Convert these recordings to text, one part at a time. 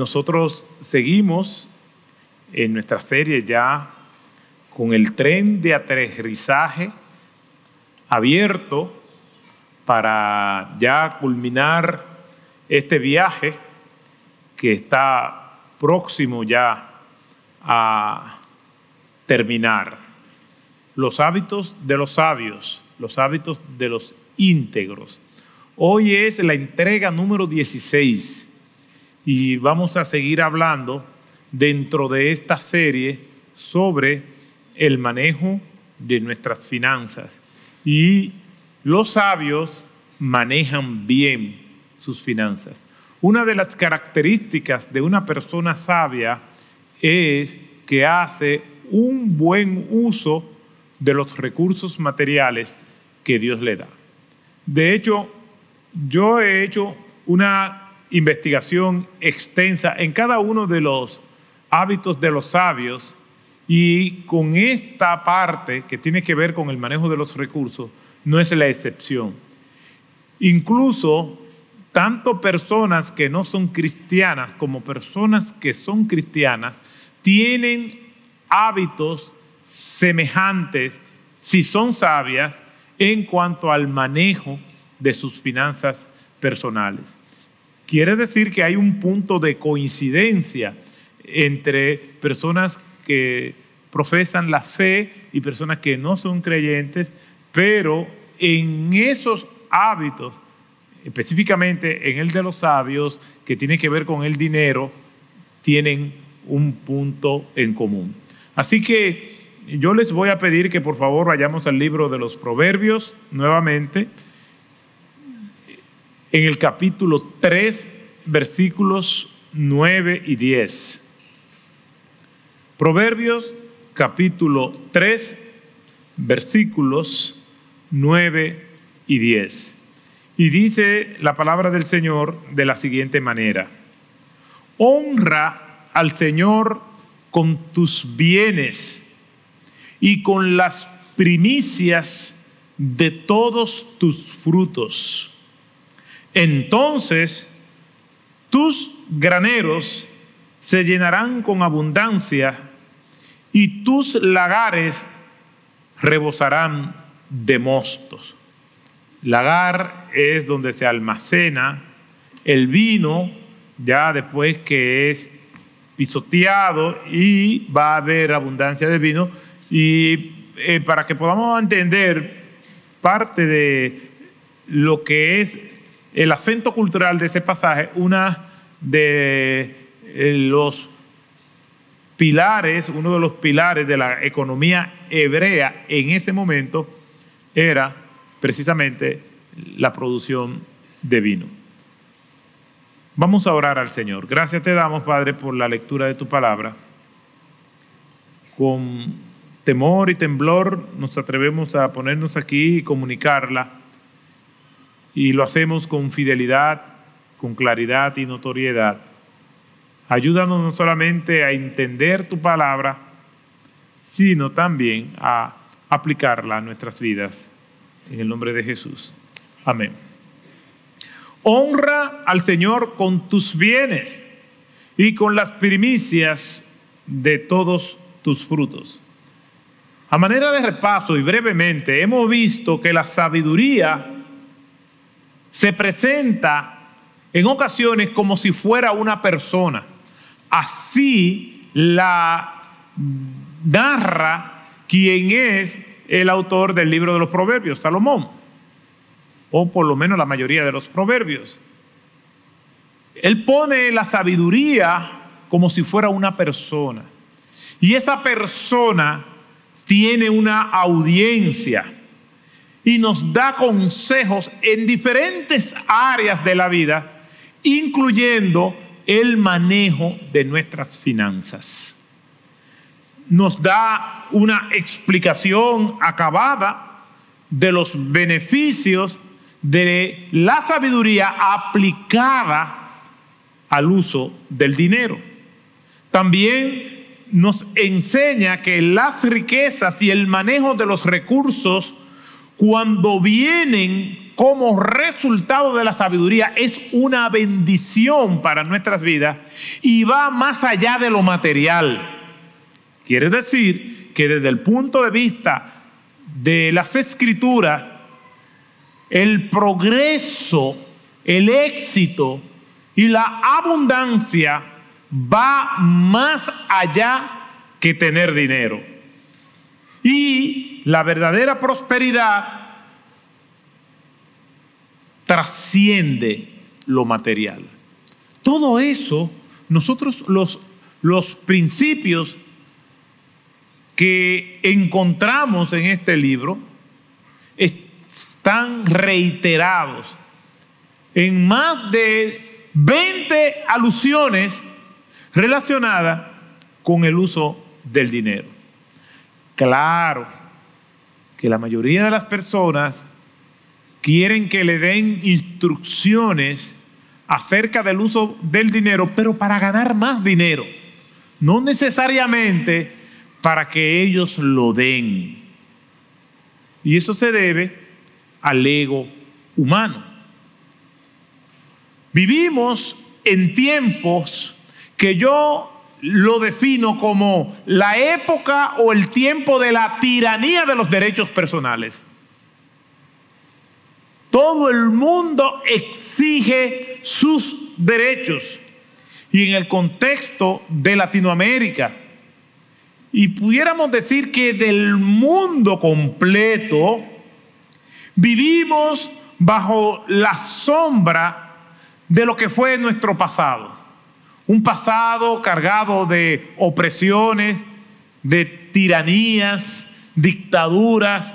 nosotros seguimos en nuestra serie ya con el tren de aterrizaje abierto para ya culminar este viaje que está próximo ya a terminar. Los hábitos de los sabios, los hábitos de los íntegros. Hoy es la entrega número 16 y vamos a seguir hablando dentro de esta serie sobre el manejo de nuestras finanzas. Y los sabios manejan bien sus finanzas. Una de las características de una persona sabia es que hace un buen uso de los recursos materiales que Dios le da. De hecho, yo he hecho una investigación extensa en cada uno de los hábitos de los sabios y con esta parte que tiene que ver con el manejo de los recursos no es la excepción. Incluso tanto personas que no son cristianas como personas que son cristianas tienen hábitos semejantes, si son sabias, en cuanto al manejo de sus finanzas personales. Quiere decir que hay un punto de coincidencia entre personas que profesan la fe y personas que no son creyentes, pero en esos hábitos, específicamente en el de los sabios, que tiene que ver con el dinero, tienen un punto en común. Así que yo les voy a pedir que por favor vayamos al libro de los Proverbios nuevamente, en el capítulo 3, versículos 9 y 10. Proverbios capítulo 3, versículos 9 y 10. Y dice la palabra del Señor de la siguiente manera. Honra al Señor con tus bienes y con las primicias de todos tus frutos. Entonces tus graneros se llenarán con abundancia y tus lagares rebosarán de mostos. Lagar es donde se almacena el vino, ya después que es pisoteado y va a haber abundancia de vino. Y eh, para que podamos entender parte de lo que es el acento cultural de ese pasaje, una de eh, los pilares, uno de los pilares de la economía hebrea en ese momento era precisamente la producción de vino. Vamos a orar al Señor. Gracias te damos, Padre, por la lectura de tu palabra. Con temor y temblor nos atrevemos a ponernos aquí y comunicarla. Y lo hacemos con fidelidad, con claridad y notoriedad Ayúdanos no solamente a entender tu palabra, sino también a aplicarla a nuestras vidas. En el nombre de Jesús. Amén. Honra al Señor con tus bienes y con las primicias de todos tus frutos. A manera de repaso y brevemente, hemos visto que la sabiduría se presenta en ocasiones como si fuera una persona. Así la narra quien es el autor del libro de los proverbios, Salomón, o por lo menos la mayoría de los proverbios. Él pone la sabiduría como si fuera una persona. Y esa persona tiene una audiencia y nos da consejos en diferentes áreas de la vida, incluyendo el manejo de nuestras finanzas. Nos da una explicación acabada de los beneficios de la sabiduría aplicada al uso del dinero. También nos enseña que las riquezas y el manejo de los recursos, cuando vienen como resultado de la sabiduría es una bendición para nuestras vidas y va más allá de lo material. Quiere decir que desde el punto de vista de las escrituras, el progreso, el éxito y la abundancia va más allá que tener dinero. Y la verdadera prosperidad trasciende lo material. Todo eso, nosotros los, los principios que encontramos en este libro están reiterados en más de 20 alusiones relacionadas con el uso del dinero. Claro que la mayoría de las personas quieren que le den instrucciones acerca del uso del dinero, pero para ganar más dinero, no necesariamente para que ellos lo den. Y eso se debe al ego humano. Vivimos en tiempos que yo lo defino como la época o el tiempo de la tiranía de los derechos personales. Todo el mundo exige sus derechos. Y en el contexto de Latinoamérica, y pudiéramos decir que del mundo completo, vivimos bajo la sombra de lo que fue nuestro pasado. Un pasado cargado de opresiones, de tiranías, dictaduras,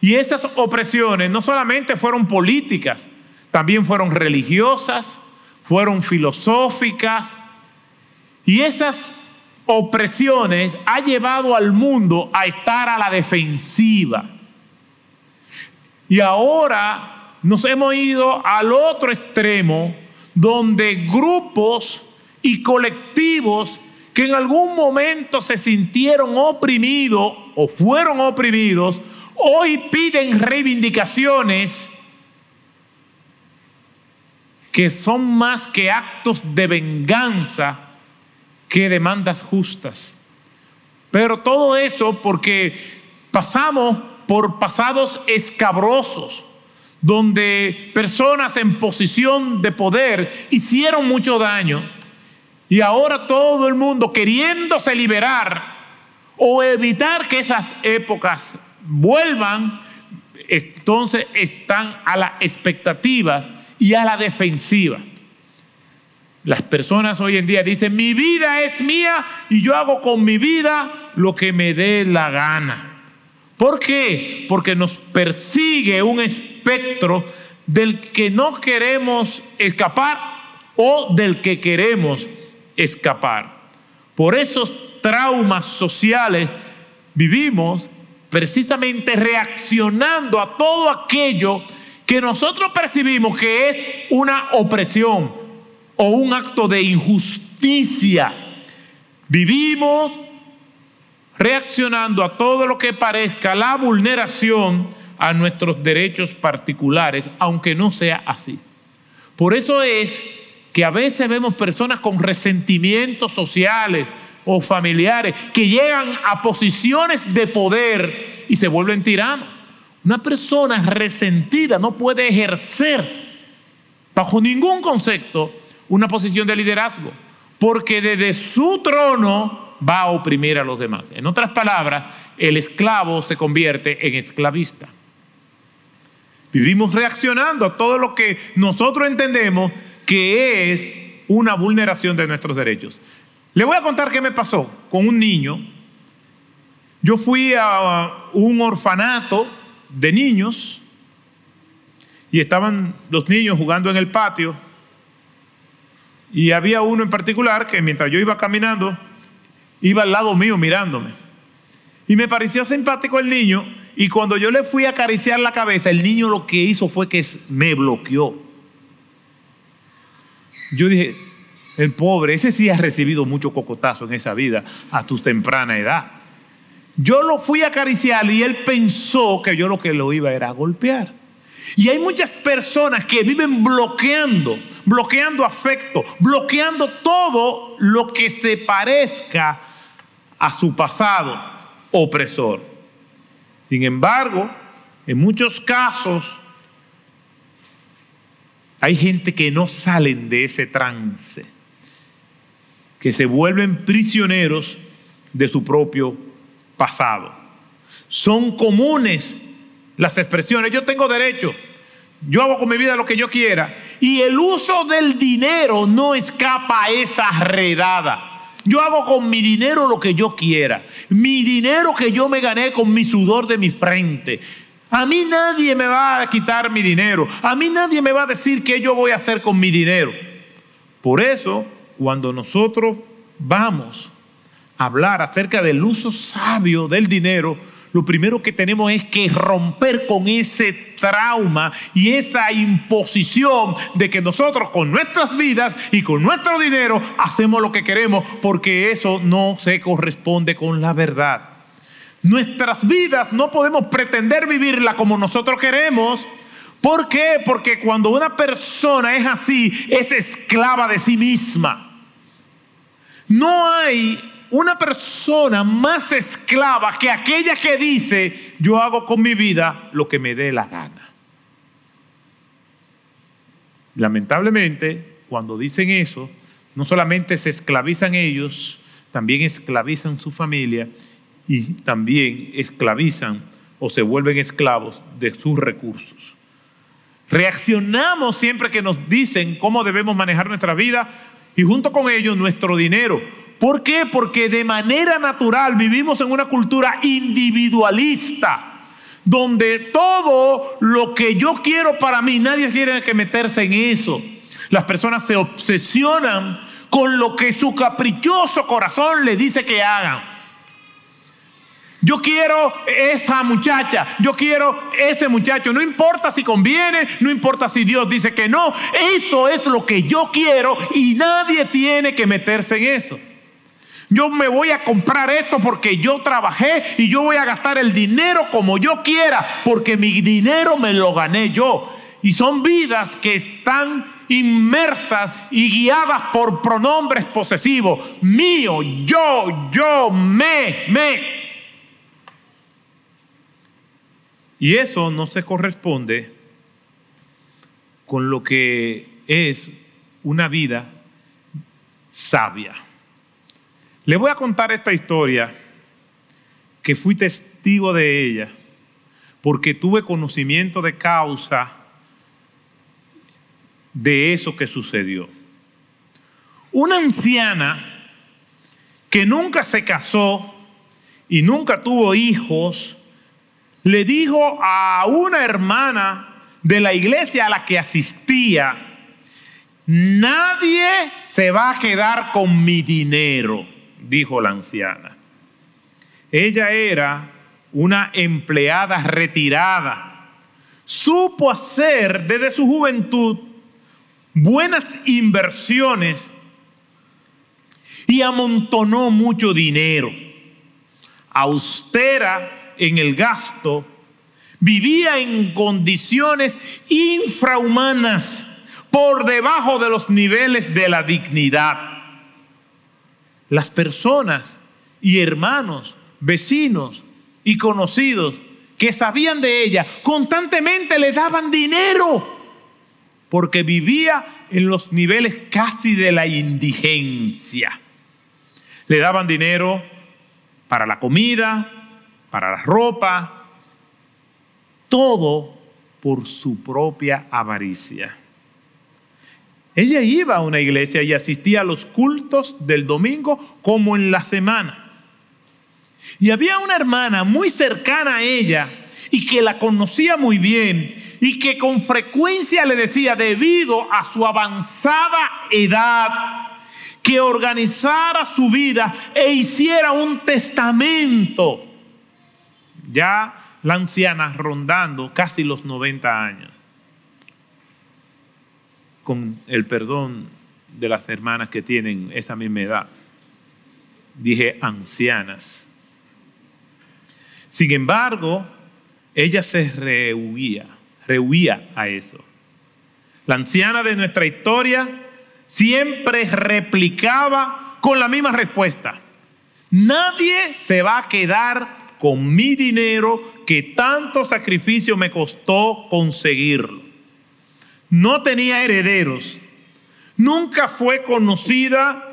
y esas opresiones no solamente fueron políticas, también fueron religiosas, fueron filosóficas. Y esas opresiones ha llevado al mundo a estar a la defensiva. Y ahora nos hemos ido al otro extremo donde grupos y colectivos que en algún momento se sintieron oprimidos o fueron oprimidos hoy piden reivindicaciones que son más que actos de venganza que demandas justas. Pero todo eso porque pasamos por pasados escabrosos, donde personas en posición de poder hicieron mucho daño y ahora todo el mundo queriéndose liberar o evitar que esas épocas vuelvan, entonces están a la expectativa y a la defensiva. Las personas hoy en día dicen, mi vida es mía y yo hago con mi vida lo que me dé la gana. ¿Por qué? Porque nos persigue un espectro del que no queremos escapar o del que queremos escapar. Por esos traumas sociales vivimos precisamente reaccionando a todo aquello que nosotros percibimos que es una opresión o un acto de injusticia. Vivimos reaccionando a todo lo que parezca la vulneración a nuestros derechos particulares, aunque no sea así. Por eso es que a veces vemos personas con resentimientos sociales, o familiares que llegan a posiciones de poder y se vuelven tiranos. Una persona resentida no puede ejercer bajo ningún concepto una posición de liderazgo, porque desde su trono va a oprimir a los demás. En otras palabras, el esclavo se convierte en esclavista. Vivimos reaccionando a todo lo que nosotros entendemos que es una vulneración de nuestros derechos. Le voy a contar qué me pasó con un niño. Yo fui a un orfanato de niños y estaban los niños jugando en el patio y había uno en particular que mientras yo iba caminando iba al lado mío mirándome. Y me pareció simpático el niño y cuando yo le fui a acariciar la cabeza, el niño lo que hizo fue que me bloqueó. Yo dije, el pobre, ese sí ha recibido mucho cocotazo en esa vida a tu temprana edad. Yo lo fui a acariciar y él pensó que yo lo que lo iba era a golpear. Y hay muchas personas que viven bloqueando, bloqueando afecto, bloqueando todo lo que se parezca a su pasado opresor. Sin embargo, en muchos casos hay gente que no salen de ese trance, que se vuelven prisioneros de su propio pasado. Son comunes las expresiones, yo tengo derecho, yo hago con mi vida lo que yo quiera. Y el uso del dinero no escapa a esa redada. Yo hago con mi dinero lo que yo quiera. Mi dinero que yo me gané con mi sudor de mi frente. A mí nadie me va a quitar mi dinero. A mí nadie me va a decir qué yo voy a hacer con mi dinero. Por eso, cuando nosotros vamos a hablar acerca del uso sabio del dinero, lo primero que tenemos es que romper con ese trauma y esa imposición de que nosotros con nuestras vidas y con nuestro dinero hacemos lo que queremos porque eso no se corresponde con la verdad. Nuestras vidas no podemos pretender vivirla como nosotros queremos. ¿Por qué? Porque cuando una persona es así, es esclava de sí misma. No hay una persona más esclava que aquella que dice, yo hago con mi vida lo que me dé la gana. Lamentablemente, cuando dicen eso, no solamente se esclavizan ellos, también esclavizan su familia y también esclavizan o se vuelven esclavos de sus recursos. Reaccionamos siempre que nos dicen cómo debemos manejar nuestra vida y junto con ellos nuestro dinero ¿Por qué? Porque de manera natural vivimos en una cultura individualista, donde todo lo que yo quiero para mí, nadie tiene que meterse en eso. Las personas se obsesionan con lo que su caprichoso corazón le dice que hagan. Yo quiero esa muchacha, yo quiero ese muchacho, no importa si conviene, no importa si Dios dice que no, eso es lo que yo quiero y nadie tiene que meterse en eso. Yo me voy a comprar esto porque yo trabajé y yo voy a gastar el dinero como yo quiera, porque mi dinero me lo gané yo. Y son vidas que están inmersas y guiadas por pronombres posesivos. Mío, yo, yo, me, me. Y eso no se corresponde con lo que es una vida sabia. Le voy a contar esta historia que fui testigo de ella porque tuve conocimiento de causa de eso que sucedió. Una anciana que nunca se casó y nunca tuvo hijos, le dijo a una hermana de la iglesia a la que asistía, nadie se va a quedar con mi dinero dijo la anciana. Ella era una empleada retirada. Supo hacer desde su juventud buenas inversiones y amontonó mucho dinero. Austera en el gasto, vivía en condiciones infrahumanas por debajo de los niveles de la dignidad las personas y hermanos, vecinos y conocidos que sabían de ella, constantemente le daban dinero, porque vivía en los niveles casi de la indigencia. Le daban dinero para la comida, para la ropa, todo por su propia avaricia. Ella iba a una iglesia y asistía a los cultos del domingo como en la semana. Y había una hermana muy cercana a ella y que la conocía muy bien y que con frecuencia le decía, debido a su avanzada edad, que organizara su vida e hiciera un testamento. Ya la anciana rondando casi los 90 años con el perdón de las hermanas que tienen esa misma edad. Dije ancianas. Sin embargo, ella se rehuía, rehuía a eso. La anciana de nuestra historia siempre replicaba con la misma respuesta. Nadie se va a quedar con mi dinero que tanto sacrificio me costó conseguirlo. No tenía herederos. Nunca fue conocida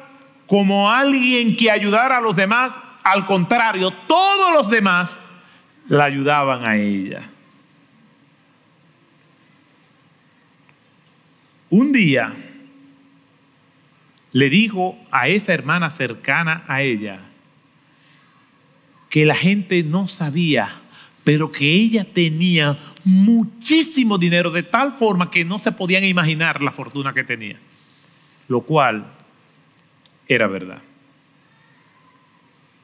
como alguien que ayudara a los demás. Al contrario, todos los demás la ayudaban a ella. Un día le dijo a esa hermana cercana a ella que la gente no sabía, pero que ella tenía muchísimo dinero de tal forma que no se podían imaginar la fortuna que tenía, lo cual era verdad.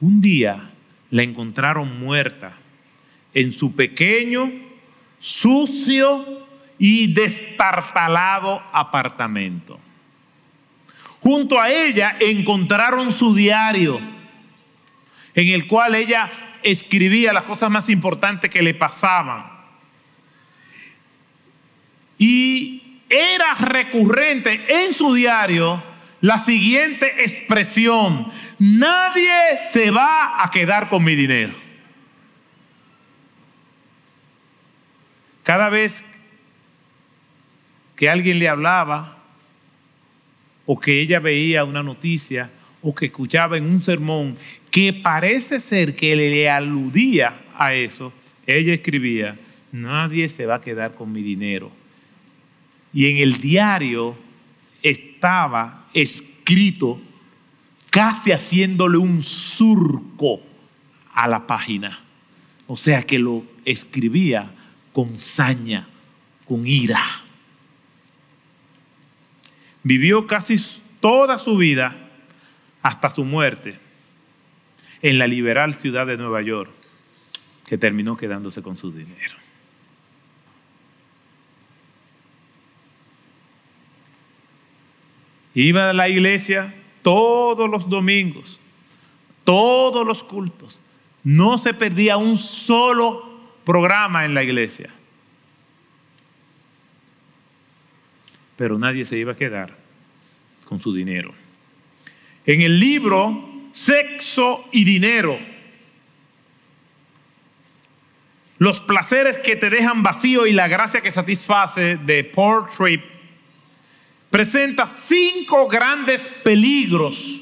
Un día la encontraron muerta en su pequeño, sucio y destartalado apartamento. Junto a ella encontraron su diario, en el cual ella escribía las cosas más importantes que le pasaban. Y era recurrente en su diario la siguiente expresión, nadie se va a quedar con mi dinero. Cada vez que alguien le hablaba o que ella veía una noticia o que escuchaba en un sermón que parece ser que le aludía a eso, ella escribía, nadie se va a quedar con mi dinero. Y en el diario estaba escrito casi haciéndole un surco a la página. O sea que lo escribía con saña, con ira. Vivió casi toda su vida hasta su muerte en la liberal ciudad de Nueva York, que terminó quedándose con su dinero. Iba a la iglesia todos los domingos, todos los cultos. No se perdía un solo programa en la iglesia. Pero nadie se iba a quedar con su dinero. En el libro Sexo y Dinero, los placeres que te dejan vacío y la gracia que satisface de Paul presenta cinco grandes peligros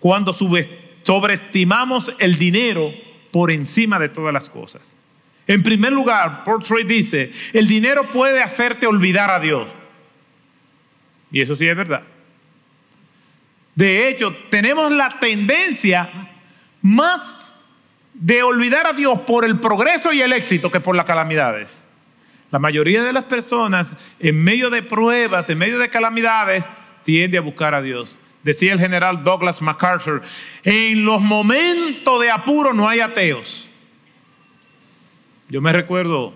cuando sobreestimamos el dinero por encima de todas las cosas. En primer lugar, Portrait dice, el dinero puede hacerte olvidar a Dios. Y eso sí es verdad. De hecho, tenemos la tendencia más de olvidar a Dios por el progreso y el éxito que por las calamidades. La mayoría de las personas, en medio de pruebas, en medio de calamidades, tiende a buscar a Dios. Decía el general Douglas MacArthur, en los momentos de apuro no hay ateos. Yo me recuerdo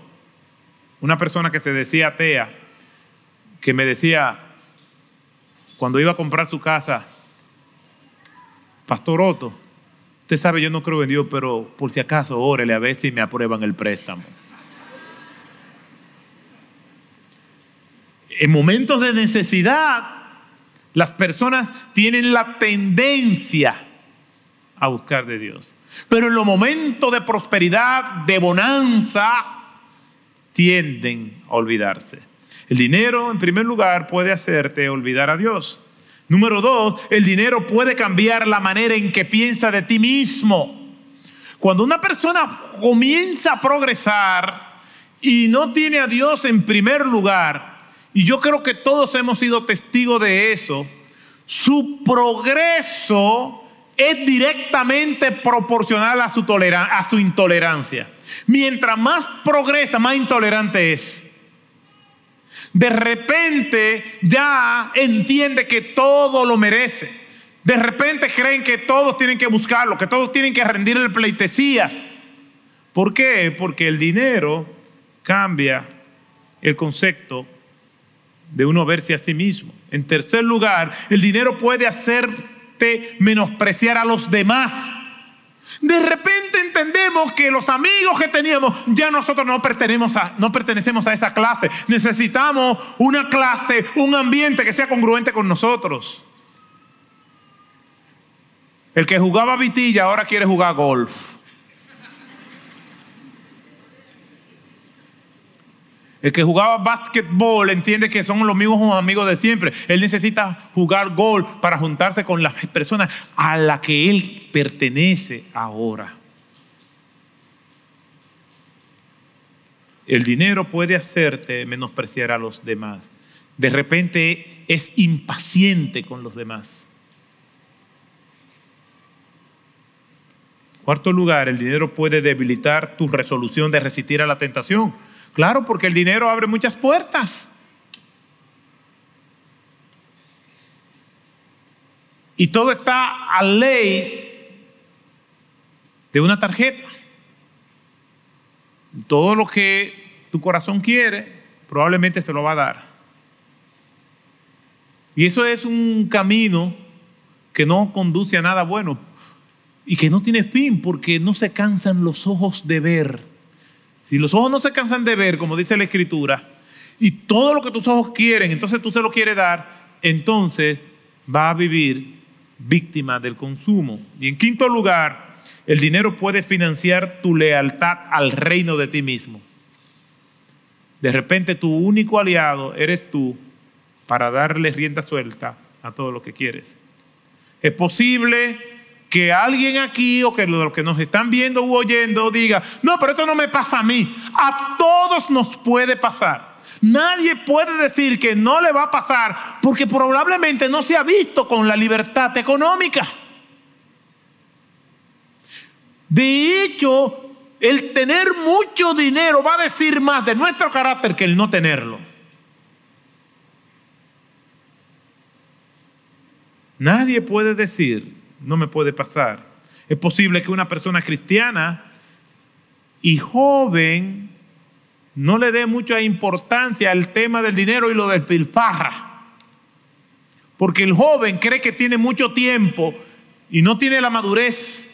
una persona que se decía atea, que me decía, cuando iba a comprar su casa, Pastor Otto, usted sabe, yo no creo en Dios, pero por si acaso, órele a ver si me aprueban el préstamo. En momentos de necesidad, las personas tienen la tendencia a buscar de Dios. Pero en los momentos de prosperidad, de bonanza, tienden a olvidarse. El dinero, en primer lugar, puede hacerte olvidar a Dios. Número dos, el dinero puede cambiar la manera en que piensa de ti mismo. Cuando una persona comienza a progresar y no tiene a Dios en primer lugar, y yo creo que todos hemos sido testigos de eso. Su progreso es directamente proporcional a su, a su intolerancia. Mientras más progresa, más intolerante es. De repente ya entiende que todo lo merece. De repente creen que todos tienen que buscarlo, que todos tienen que rendirle pleitesías. ¿Por qué? Porque el dinero cambia el concepto de uno verse a sí mismo. En tercer lugar, el dinero puede hacerte menospreciar a los demás. De repente entendemos que los amigos que teníamos, ya nosotros no pertenecemos a, no pertenecemos a esa clase. Necesitamos una clase, un ambiente que sea congruente con nosotros. El que jugaba vitilla ahora quiere jugar golf. El que jugaba básquetbol entiende que son los mismos amigos de siempre. Él necesita jugar golf para juntarse con las personas a las que él pertenece ahora. El dinero puede hacerte menospreciar a los demás. De repente es impaciente con los demás. Cuarto lugar, el dinero puede debilitar tu resolución de resistir a la tentación. Claro, porque el dinero abre muchas puertas. Y todo está a ley de una tarjeta. Todo lo que tu corazón quiere, probablemente se lo va a dar. Y eso es un camino que no conduce a nada bueno y que no tiene fin porque no se cansan los ojos de ver. Si los ojos no se cansan de ver, como dice la escritura, y todo lo que tus ojos quieren, entonces tú se lo quieres dar, entonces va a vivir víctima del consumo. Y en quinto lugar, el dinero puede financiar tu lealtad al reino de ti mismo. De repente tu único aliado eres tú para darle rienda suelta a todo lo que quieres. Es posible que alguien aquí o que los que nos están viendo u oyendo diga, no, pero esto no me pasa a mí. A todos nos puede pasar. Nadie puede decir que no le va a pasar porque probablemente no se ha visto con la libertad económica. De hecho, el tener mucho dinero va a decir más de nuestro carácter que el no tenerlo. Nadie puede decir no me puede pasar. Es posible que una persona cristiana y joven no le dé mucha importancia al tema del dinero y lo del pilfarra. Porque el joven cree que tiene mucho tiempo y no tiene la madurez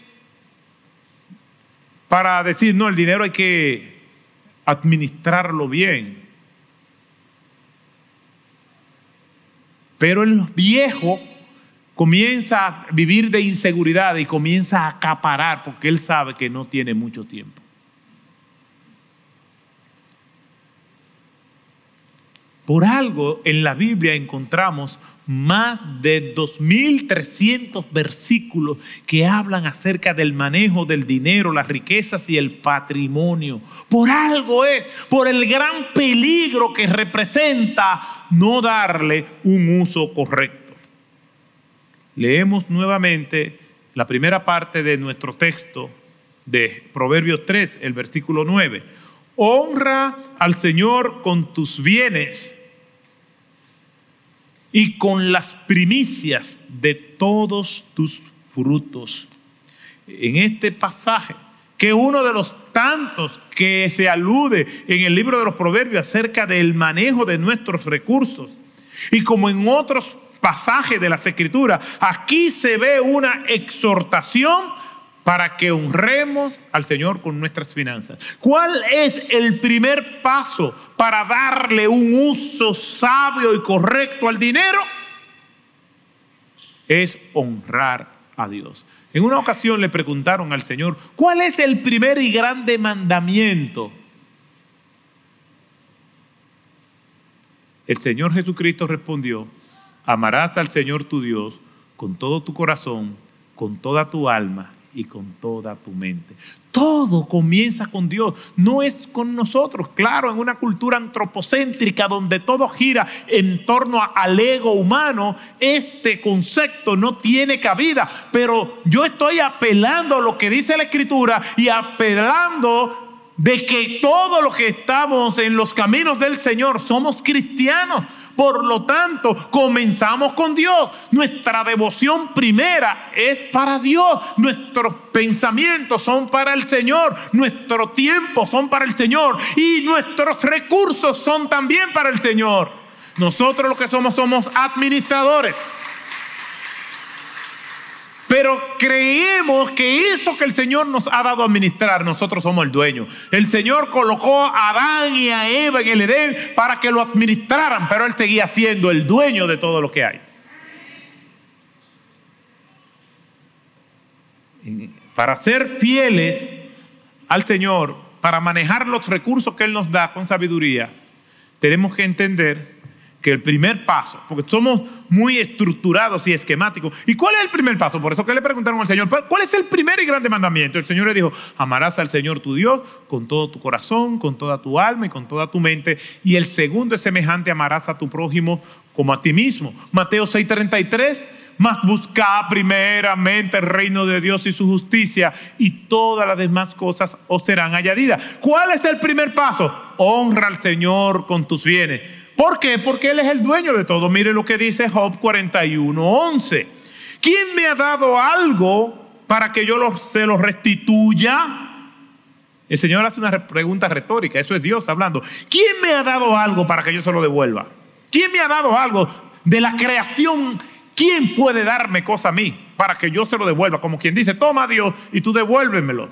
para decir, no, el dinero hay que administrarlo bien. Pero el viejo comienza a vivir de inseguridad y comienza a acaparar porque él sabe que no tiene mucho tiempo. Por algo en la Biblia encontramos más de 2.300 versículos que hablan acerca del manejo del dinero, las riquezas y el patrimonio. Por algo es, por el gran peligro que representa no darle un uso correcto. Leemos nuevamente la primera parte de nuestro texto de Proverbios 3, el versículo 9. Honra al Señor con tus bienes y con las primicias de todos tus frutos. En este pasaje, que uno de los tantos que se alude en el libro de los Proverbios acerca del manejo de nuestros recursos, y como en otros pasaje de las escrituras. Aquí se ve una exhortación para que honremos al Señor con nuestras finanzas. ¿Cuál es el primer paso para darle un uso sabio y correcto al dinero? Es honrar a Dios. En una ocasión le preguntaron al Señor, ¿cuál es el primer y grande mandamiento? El Señor Jesucristo respondió, Amarás al Señor tu Dios con todo tu corazón, con toda tu alma y con toda tu mente. Todo comienza con Dios, no es con nosotros. Claro, en una cultura antropocéntrica donde todo gira en torno al ego humano, este concepto no tiene cabida. Pero yo estoy apelando a lo que dice la Escritura y apelando de que todos los que estamos en los caminos del Señor somos cristianos. Por lo tanto, comenzamos con Dios. Nuestra devoción primera es para Dios. Nuestros pensamientos son para el Señor. Nuestro tiempo son para el Señor. Y nuestros recursos son también para el Señor. Nosotros lo que somos somos administradores. Pero creemos que eso que el Señor nos ha dado a administrar, nosotros somos el dueño. El Señor colocó a Adán y a Eva en el Edén para que lo administraran, pero Él seguía siendo el dueño de todo lo que hay. Para ser fieles al Señor, para manejar los recursos que Él nos da con sabiduría, tenemos que entender que el primer paso, porque somos muy estructurados y esquemáticos. ¿Y cuál es el primer paso? Por eso que le preguntaron al Señor, ¿cuál es el primer y grande mandamiento? El Señor le dijo, amarás al Señor tu Dios con todo tu corazón, con toda tu alma y con toda tu mente. Y el segundo es semejante, amarás a tu prójimo como a ti mismo. Mateo 6:33 mas buscad primeramente el reino de Dios y su justicia y todas las demás cosas os serán añadidas. ¿Cuál es el primer paso? Honra al Señor con tus bienes. ¿Por qué? Porque Él es el dueño de todo. Mire lo que dice Job 41:11. ¿Quién me ha dado algo para que yo se lo restituya? El Señor hace una pregunta retórica, eso es Dios hablando. ¿Quién me ha dado algo para que yo se lo devuelva? ¿Quién me ha dado algo de la creación ¿Quién puede darme cosa a mí para que yo se lo devuelva? Como quien dice, toma Dios y tú devuélvemelo.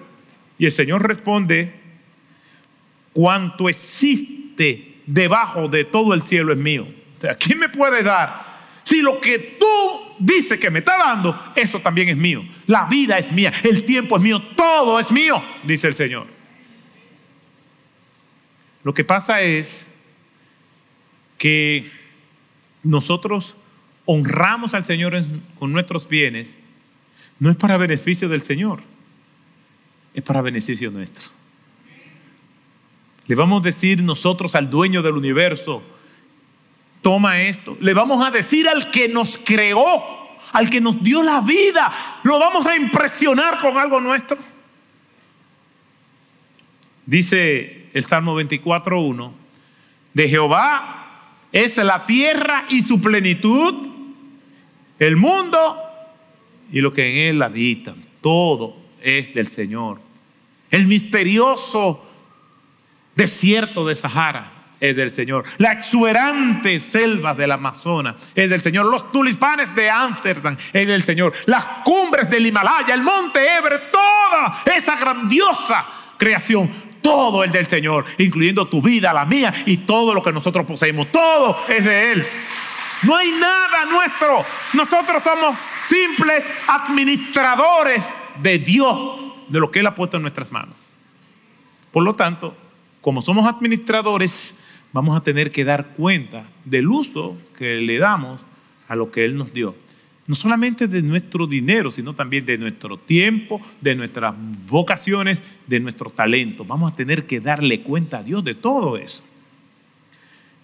Y el Señor responde, cuanto existe debajo de todo el cielo es mío. O sea, ¿quién me puede dar? Si lo que tú dices que me está dando, eso también es mío. La vida es mía, el tiempo es mío, todo es mío, dice el Señor. Lo que pasa es que nosotros honramos al Señor con nuestros bienes, no es para beneficio del Señor, es para beneficio nuestro. Le vamos a decir nosotros al dueño del universo, toma esto. Le vamos a decir al que nos creó, al que nos dio la vida, lo vamos a impresionar con algo nuestro. Dice el Salmo 24.1, de Jehová es la tierra y su plenitud el mundo y lo que en él habitan, todo es del Señor. El misterioso desierto de Sahara es del Señor. La exuberante selva del Amazonas es del Señor. Los tulipanes de Ámsterdam es del Señor. Las cumbres del Himalaya, el monte Everest, toda esa grandiosa creación, todo es del Señor, incluyendo tu vida, la mía y todo lo que nosotros poseemos. Todo es de Él. No hay nada nuestro. Nosotros somos simples administradores de Dios, de lo que Él ha puesto en nuestras manos. Por lo tanto, como somos administradores, vamos a tener que dar cuenta del uso que le damos a lo que Él nos dio. No solamente de nuestro dinero, sino también de nuestro tiempo, de nuestras vocaciones, de nuestro talento. Vamos a tener que darle cuenta a Dios de todo eso.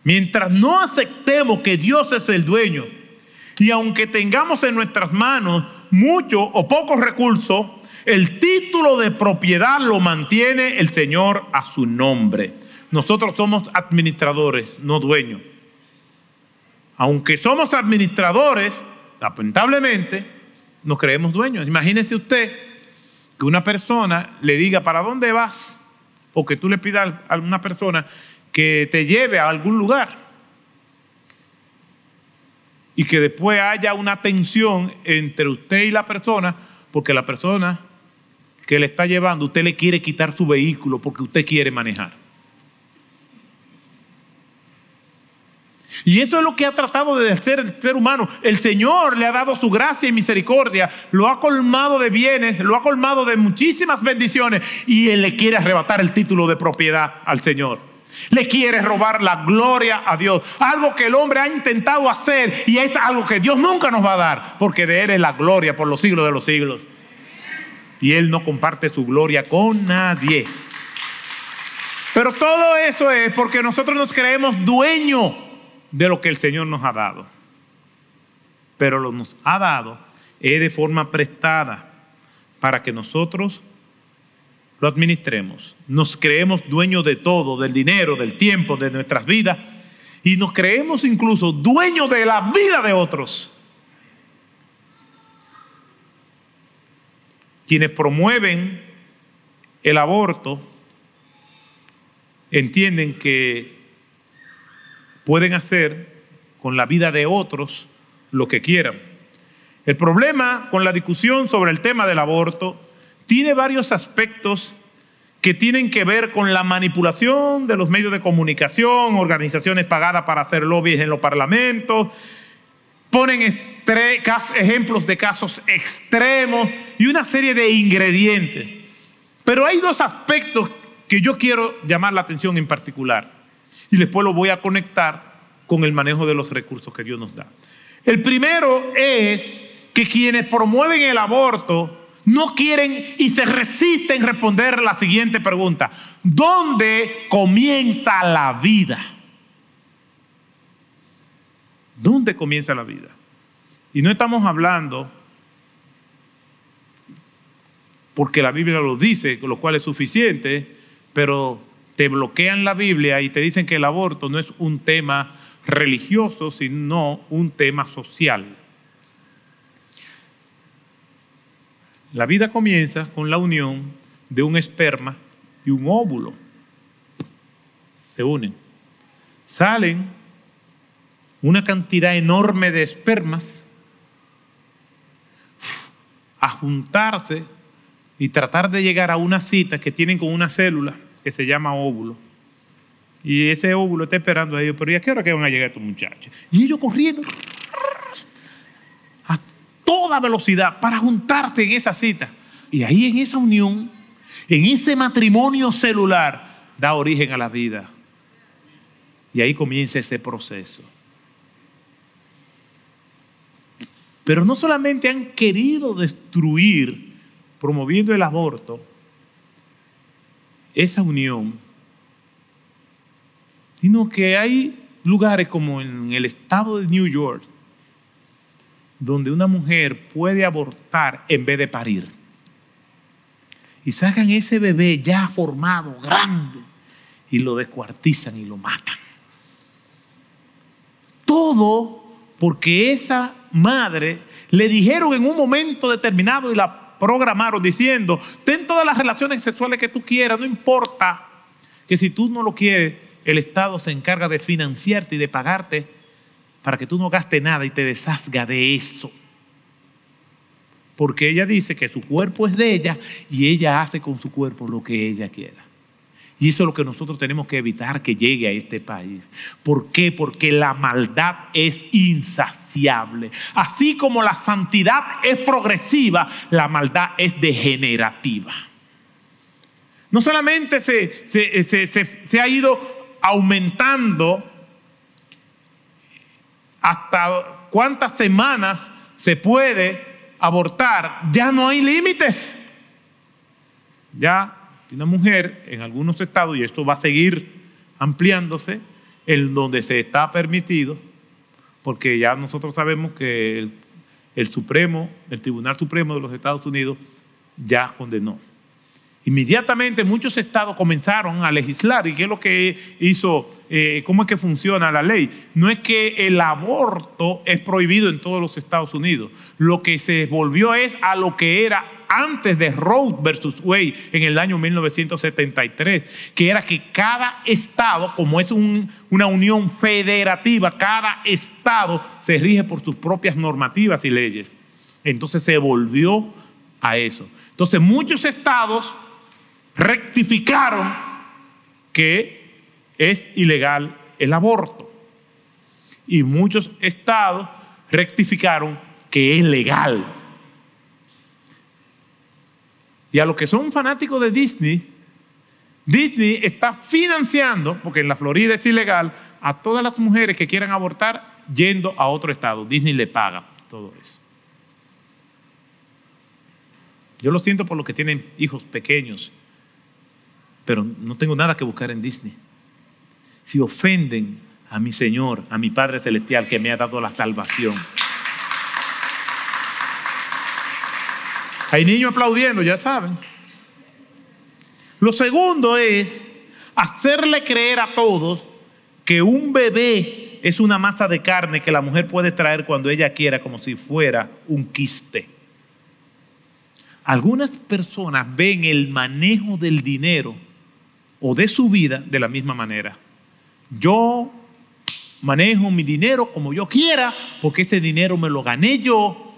Mientras no aceptemos que Dios es el dueño y aunque tengamos en nuestras manos mucho o pocos recursos, el título de propiedad lo mantiene el Señor a su nombre. Nosotros somos administradores, no dueños. Aunque somos administradores, lamentablemente, nos creemos dueños. Imagínese usted que una persona le diga, ¿para dónde vas? O que tú le pidas a una persona que te lleve a algún lugar y que después haya una tensión entre usted y la persona, porque la persona que le está llevando, usted le quiere quitar su vehículo porque usted quiere manejar. Y eso es lo que ha tratado de hacer el ser humano. El Señor le ha dado su gracia y misericordia, lo ha colmado de bienes, lo ha colmado de muchísimas bendiciones y Él le quiere arrebatar el título de propiedad al Señor. Le quiere robar la gloria a Dios. Algo que el hombre ha intentado hacer y es algo que Dios nunca nos va a dar, porque de Él es la gloria por los siglos de los siglos. Y Él no comparte su gloria con nadie. Pero todo eso es porque nosotros nos creemos dueños de lo que el Señor nos ha dado. Pero lo nos ha dado es de forma prestada para que nosotros lo administremos. Nos creemos dueños de todo, del dinero, del tiempo, de nuestras vidas. Y nos creemos incluso dueños de la vida de otros. Quienes promueven el aborto entienden que pueden hacer con la vida de otros lo que quieran. El problema con la discusión sobre el tema del aborto tiene varios aspectos que tienen que ver con la manipulación de los medios de comunicación, organizaciones pagadas para hacer lobbies en los parlamentos, ponen ejemplos de casos extremos y una serie de ingredientes. Pero hay dos aspectos que yo quiero llamar la atención en particular y después lo voy a conectar con el manejo de los recursos que Dios nos da. El primero es que quienes promueven el aborto no quieren y se resisten a responder la siguiente pregunta. ¿Dónde comienza la vida? ¿Dónde comienza la vida? Y no estamos hablando porque la Biblia lo dice, lo cual es suficiente, pero te bloquean la Biblia y te dicen que el aborto no es un tema religioso, sino un tema social. La vida comienza con la unión de un esperma y un óvulo. Se unen. Salen una cantidad enorme de espermas a juntarse y tratar de llegar a una cita que tienen con una célula que se llama óvulo. Y ese óvulo está esperando a ellos, pero ¿y a qué hora que van a llegar estos muchachos? Y ellos corriendo a toda velocidad para juntarse en esa cita. Y ahí en esa unión, en ese matrimonio celular, da origen a la vida. Y ahí comienza ese proceso. Pero no solamente han querido destruir, promoviendo el aborto, esa unión, sino que hay lugares como en el estado de New York, donde una mujer puede abortar en vez de parir. Y sacan ese bebé ya formado, grande, y lo descuartizan y lo matan. Todo porque esa madre le dijeron en un momento determinado y la programaron diciendo, ten todas las relaciones sexuales que tú quieras, no importa que si tú no lo quieres, el Estado se encarga de financiarte y de pagarte para que tú no gastes nada y te deshazga de eso. Porque ella dice que su cuerpo es de ella y ella hace con su cuerpo lo que ella quiera. Y eso es lo que nosotros tenemos que evitar que llegue a este país. ¿Por qué? Porque la maldad es insaciable. Así como la santidad es progresiva, la maldad es degenerativa. No solamente se, ha ido aumentando hasta cuántas semanas se puede abortar, ya no hay límites. Ya una mujer en algunos estados, y esto va a seguir ampliándose, en donde se está permitido, porque ya nosotros sabemos que el, el Supremo, el Tribunal Supremo de los Estados Unidos, ya condenó. Inmediatamente muchos estados comenzaron a legislar. ¿Y qué es lo que hizo? Eh, ¿Cómo es que funciona la ley? No es que el aborto es prohibido en todos los Estados Unidos. Lo que se volvió es a lo que era antes de Roe versus Wade en el año 1973, que era que cada estado, como es una unión federativa, cada estado se rige por sus propias normativas y leyes. Entonces se volvió a eso. Entonces muchos estados rectificaron que es ilegal el aborto. Y muchos estados rectificaron que es legal. Y a los que son fanáticos de Disney, Disney está financiando, porque en la Florida es ilegal, a todas las mujeres que quieran abortar yendo a otro estado. Disney le paga todo eso. Yo lo siento por los que tienen hijos pequeños pero no tengo nada que buscar en Disney. Si ofenden a mi Señor, a mi Padre Celestial que me ha dado la salvación. Hay niños aplaudiendo, ya saben. Lo segundo es hacerle creer a todos que un bebé es una masa de carne que la mujer puede traer cuando ella quiera, como si fuera un quiste. Algunas personas ven el manejo del dinero o de su vida de la misma manera. Yo manejo mi dinero como yo quiera, porque ese dinero me lo gané yo,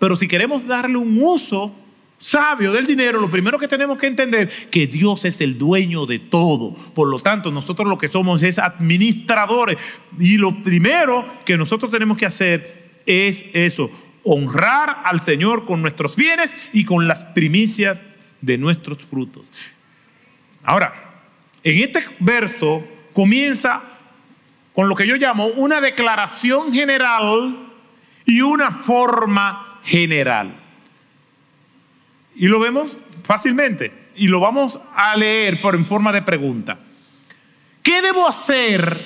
Pero si queremos darle un uso sabio del dinero, lo primero que tenemos que entender que Dios es el dueño de todo. Por lo tanto, nosotros lo que somos es administradores. Y lo primero que nosotros tenemos que hacer es eso, honrar al Señor con nuestros bienes y con las primicias de nuestros frutos. Ahora, en este verso comienza con lo que yo llamo una declaración general y una forma general. Y lo vemos fácilmente y lo vamos a leer por en forma de pregunta. ¿Qué debo hacer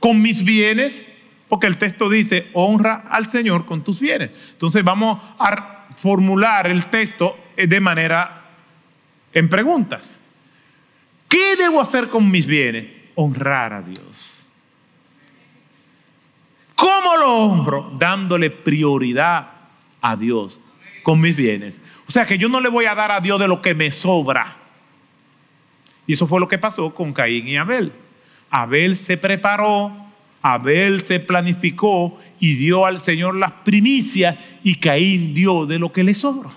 con mis bienes? Porque el texto dice, honra al Señor con tus bienes. Entonces vamos a formular el texto de manera en preguntas. ¿Qué debo hacer con mis bienes? Honrar a Dios. ¿Cómo lo honro? Dándole prioridad a Dios con mis bienes. O sea que yo no le voy a dar a Dios de lo que me sobra. Y eso fue lo que pasó con Caín y Abel. Abel se preparó, Abel se planificó y dio al Señor las primicias y Caín dio de lo que le sobró.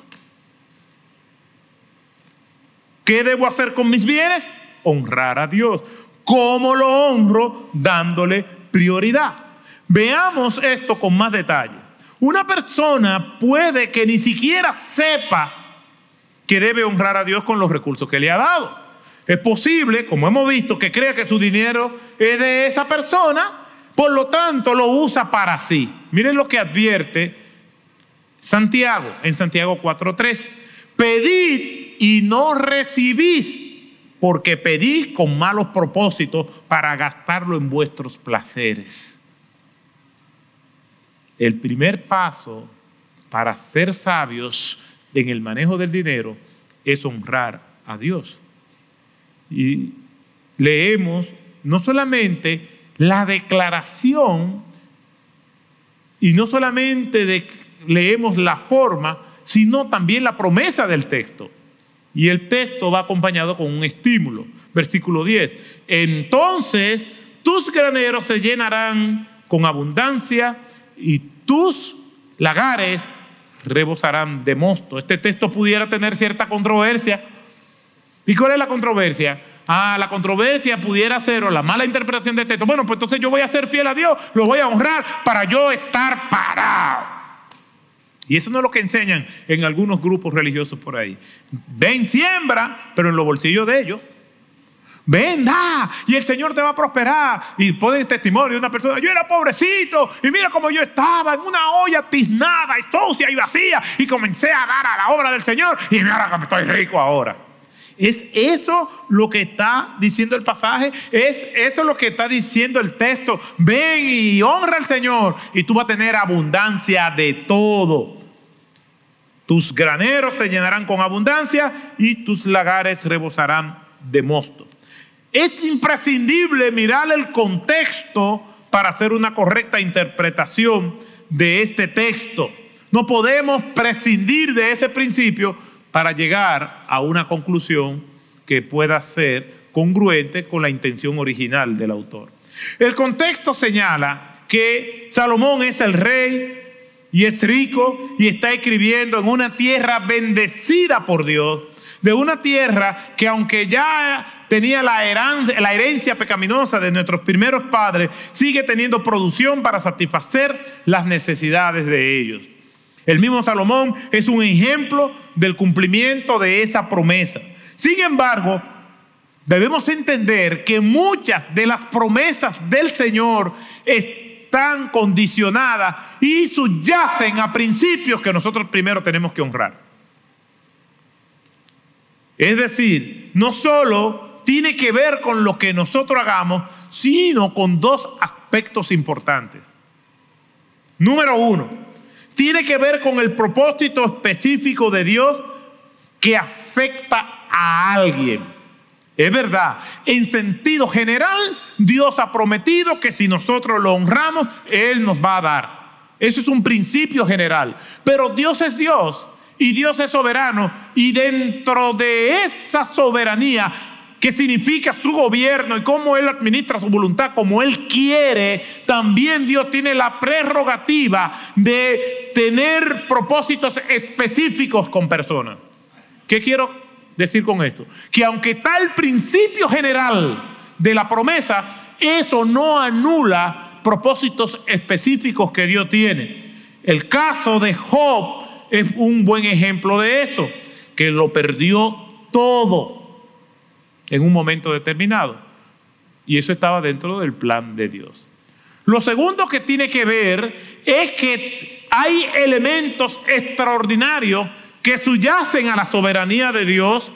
¿Qué debo hacer con mis bienes? Honrar a Dios. ¿Cómo lo honro? Dándole prioridad. Veamos esto con más detalle. Una persona puede que ni siquiera sepa que debe honrar a Dios con los recursos que le ha dado. Es posible, como hemos visto, que crea que su dinero es de esa persona, por lo tanto lo usa para sí. Miren lo que advierte Santiago en Santiago 4.3. Pedid y no recibís, porque pedís con malos propósitos para gastarlo en vuestros placeres. El primer paso para ser sabios en el manejo del dinero es honrar a Dios. Y leemos no solamente la declaración y no solamente leemos la forma, sino también la promesa del texto. Y el texto va acompañado con un estímulo. Versículo 10. Entonces tus graneros se llenarán con abundancia y tus lagares rebosarán de mosto. Este texto pudiera tener cierta controversia. ¿Y cuál es la controversia? Ah, la controversia pudiera ser o la mala interpretación de texto. Bueno, pues entonces yo voy a ser fiel a Dios, lo voy a honrar para yo estar parado. Y eso no es lo que enseñan en algunos grupos religiosos por ahí. Ven, siembra, pero en los bolsillos de ellos. Ven, da, y el Señor te va a prosperar. Y ponen testimonio de una persona, yo era pobrecito, y mira cómo yo estaba en una olla tiznada y sucia y vacía, y comencé a dar a la obra del Señor, y mira que estoy rico ahora. ¿Es eso lo que está diciendo el pasaje? ¿Es eso lo que está diciendo el texto? Ven y honra al Señor y tú vas a tener abundancia de todo. Tus graneros se llenarán con abundancia y tus lagares rebosarán de mosto. Es imprescindible mirar el contexto para hacer una correcta interpretación de este texto. No podemos prescindir de ese principio para llegar a una conclusión que pueda ser congruente con la intención original del autor. El contexto señala que Salomón es el rey y es rico y está escribiendo en una tierra bendecida por Dios, de una tierra que aunque ya tenía la herencia, pecaminosa de nuestros primeros padres, sigue teniendo producción para satisfacer las necesidades de ellos. El mismo Salomón es un ejemplo del cumplimiento de esa promesa. Sin embargo, debemos entender que muchas de las promesas del Señor están están condicionadas y subyacen a principios que nosotros primero tenemos que honrar. Es decir, no solo tiene que ver con lo que nosotros hagamos, sino con dos aspectos importantes. Número uno, tiene que ver con el propósito específico de Dios que afecta a alguien. Es verdad, en sentido general, Dios ha prometido que si nosotros lo honramos, Él nos va a dar. Eso es un principio general. Pero Dios es Dios y Dios es soberano y dentro de esa soberanía que significa su gobierno y cómo Él administra su voluntad como Él quiere, también Dios tiene la prerrogativa de tener propósitos específicos con personas. ¿Qué quiero decir con esto? Que aunque está el principio general de la promesa, eso no anula propósitos específicos que Dios tiene. El caso de Job es un buen ejemplo de eso, que lo perdió todo en un momento determinado. Y eso estaba dentro del plan de Dios. Lo segundo que tiene que ver es que hay elementos extraordinarios que subyacen a la soberanía de Dios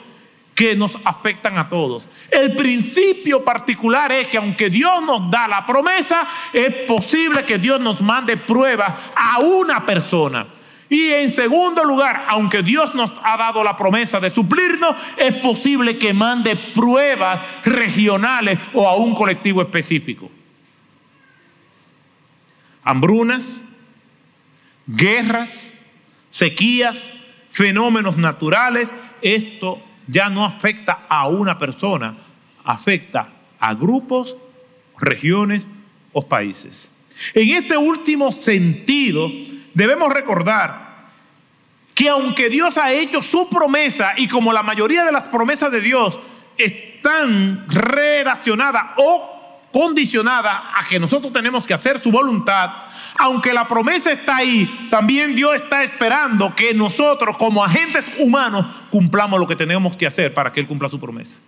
que nos afectan a todos. El principio particular es que aunque Dios nos da la promesa, es posible que Dios nos mande pruebas a una persona. Y en segundo lugar, aunque Dios nos ha dado la promesa de suplirnos, es posible que mande pruebas regionales o a un colectivo específico. Hambrunas, guerras, sequías, fenómenos naturales, esto ya no afecta a una persona, afecta a grupos, regiones o países. En este último sentido, debemos recordar que aunque Dios ha hecho su promesa y como la mayoría de las promesas de Dios están relacionadas o condicionadas a que nosotros tenemos que hacer su voluntad, aunque la promesa está ahí, también Dios está esperando que nosotros como agentes humanos cumplamos lo que tenemos que hacer para que Él cumpla su promesa.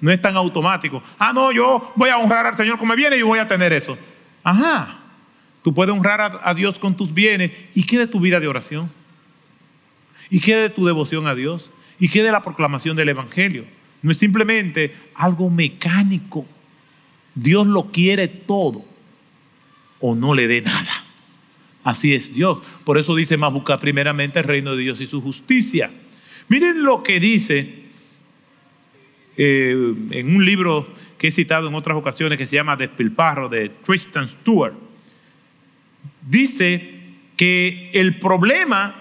No es tan automático. Ah, no, yo voy a honrar al Señor como viene y voy a tener eso. Ajá. Tú puedes honrar a, Dios con tus bienes. ¿Y qué de tu vida de oración? ¿Y qué de tu devoción a Dios? ¿Y qué de la proclamación del Evangelio? No es simplemente algo mecánico. Dios lo quiere todo o no le dé nada. Así es Dios. Por eso dice más buscar primeramente el reino de Dios y su justicia. Miren lo que dice eh, en un libro que he citado en otras ocasiones que se llama Despilfarro de Tristan Stewart dice que el problema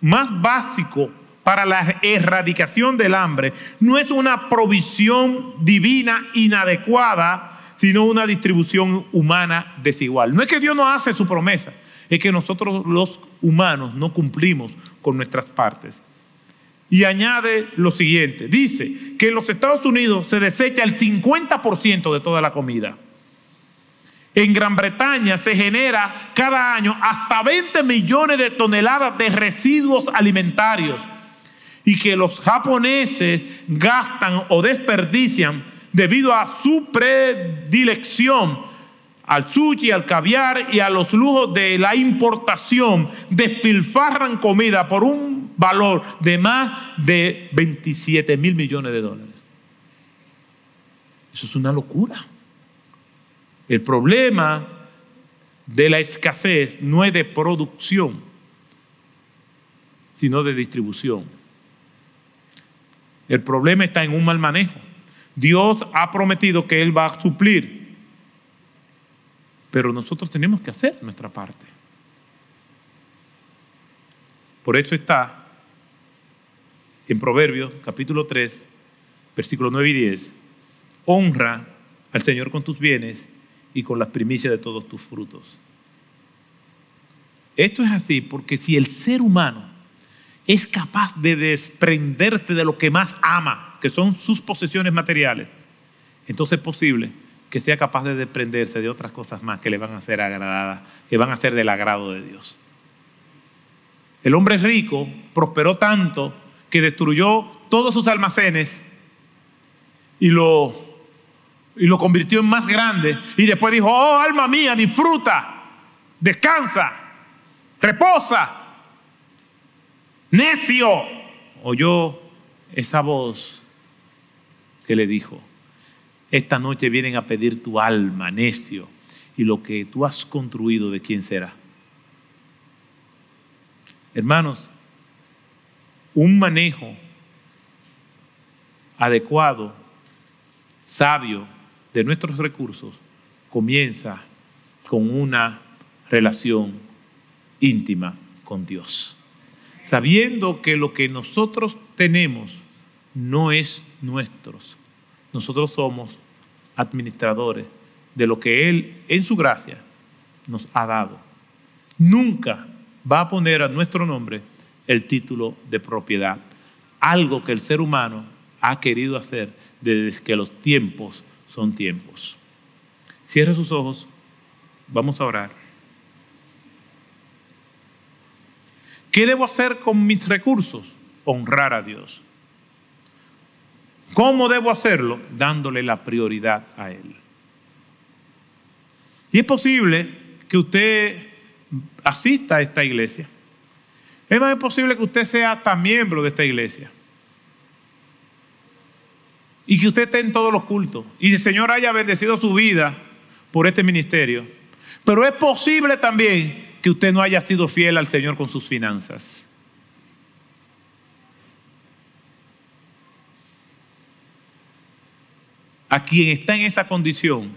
más básico para la erradicación del hambre no es una provisión divina inadecuada, sino una distribución humana desigual. No es que Dios no hace su promesa, es que nosotros los humanos no cumplimos con nuestras partes. Y añade lo siguiente, dice que en los Estados Unidos se desecha el 50% de toda la comida. En Gran Bretaña se genera cada año hasta 20 millones de toneladas de residuos alimentarios y que los japoneses gastan o desperdician debido a su predilección al sushi, al caviar y a los lujos de la importación, despilfarran comida por un valor de más de 27 mil millones de dólares. Eso es una locura. El problema de la escasez no es de producción, sino de distribución. El problema está en un mal manejo. Dios ha prometido que Él va a suplir, pero nosotros tenemos que hacer nuestra parte. Por eso está en Proverbios capítulo 3, versículos 9 y 10, honra al Señor con tus bienes y con las primicias de todos tus frutos. Esto es así porque si el ser humano es capaz de desprenderse de lo que más ama, que son sus posesiones materiales, entonces es posible que sea capaz de desprenderse de otras cosas más que le van a ser agradadas, que van a ser del agrado de Dios. El hombre rico prosperó tanto que destruyó todos sus almacenes y lo y lo convirtió en más grande. Y después dijo, oh alma mía, disfruta, descansa, reposa. Necio. Oyó esa voz que le dijo, esta noche vienen a pedir tu alma, necio, y lo que tú has construido, ¿de quién será? Hermanos, un manejo adecuado, sabio, de nuestros recursos comienza con una relación íntima con Dios. Sabiendo que lo que nosotros tenemos no es nuestro, nosotros somos administradores de lo que Él en su gracia nos ha dado. Nunca va a poner a nuestro nombre el título de propiedad, algo que el ser humano ha querido hacer desde que los tiempos son tiempos. Cierre sus ojos, vamos a orar. ¿Qué debo hacer con mis recursos? Honrar a Dios. ¿Cómo debo hacerlo? Dándole la prioridad a Él. Y es posible que usted asista a esta iglesia. Es más posible que usted sea hasta miembro de esta iglesia. Y que usted esté en todos los cultos. Y el Señor haya bendecido su vida por este ministerio. Pero es posible también que usted no haya sido fiel al Señor con sus finanzas. A quien está en esa condición,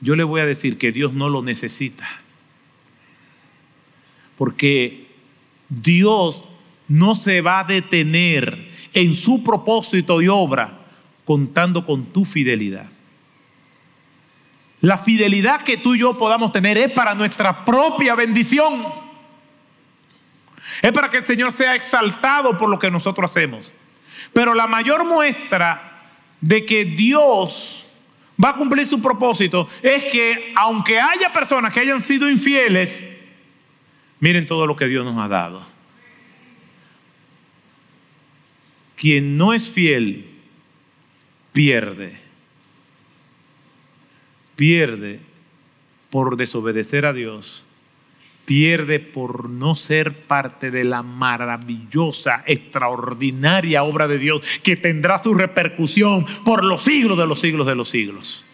yo le voy a decir que Dios no lo necesita. Porque Dios no se va a detener en su propósito y obra contando con tu fidelidad. La fidelidad que tú y yo podamos tener es para nuestra propia bendición. Es para que el Señor sea exaltado por lo que nosotros hacemos. Pero la mayor muestra de que Dios va a cumplir su propósito es que aunque haya personas que hayan sido infieles, miren todo lo que Dios nos ha dado. Quien no es fiel pierde. Pierde por desobedecer a Dios. Pierde por no ser parte de la maravillosa, extraordinaria obra de Dios que tendrá su repercusión por los siglos de los siglos de los siglos.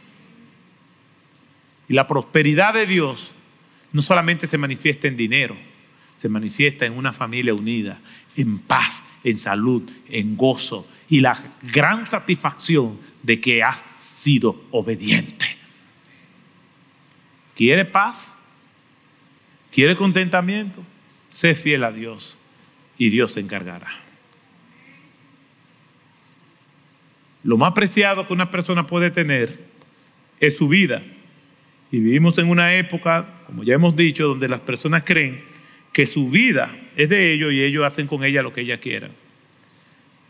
Y la prosperidad de Dios no solamente se manifiesta en dinero, se manifiesta en una familia unida, en paz, en salud, en gozo y la gran satisfacción de que has sido obediente. ¿Quiere paz? ¿Quiere contentamiento? Sé fiel a Dios y Dios se encargará. Lo más preciado que una persona puede tener es su vida. Y vivimos en una época, como ya hemos dicho, donde las personas creen que su vida es de ellos y ellos hacen con ella lo que ellas quieran.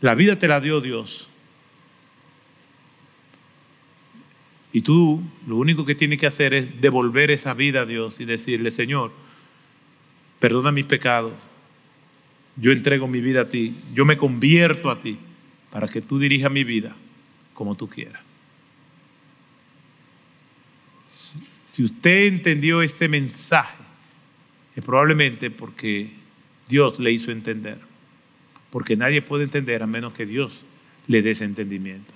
La vida te la dio Dios. Y tú lo único que tienes que hacer es devolver esa vida a Dios y decirle, Señor, perdona mis pecados. Yo entrego mi vida a ti. Yo me convierto a ti para que tú dirijas mi vida como tú quieras. Si usted entendió este mensaje, es probablemente porque Dios le hizo entender porque nadie puede entender a menos que Dios le dé ese entendimiento.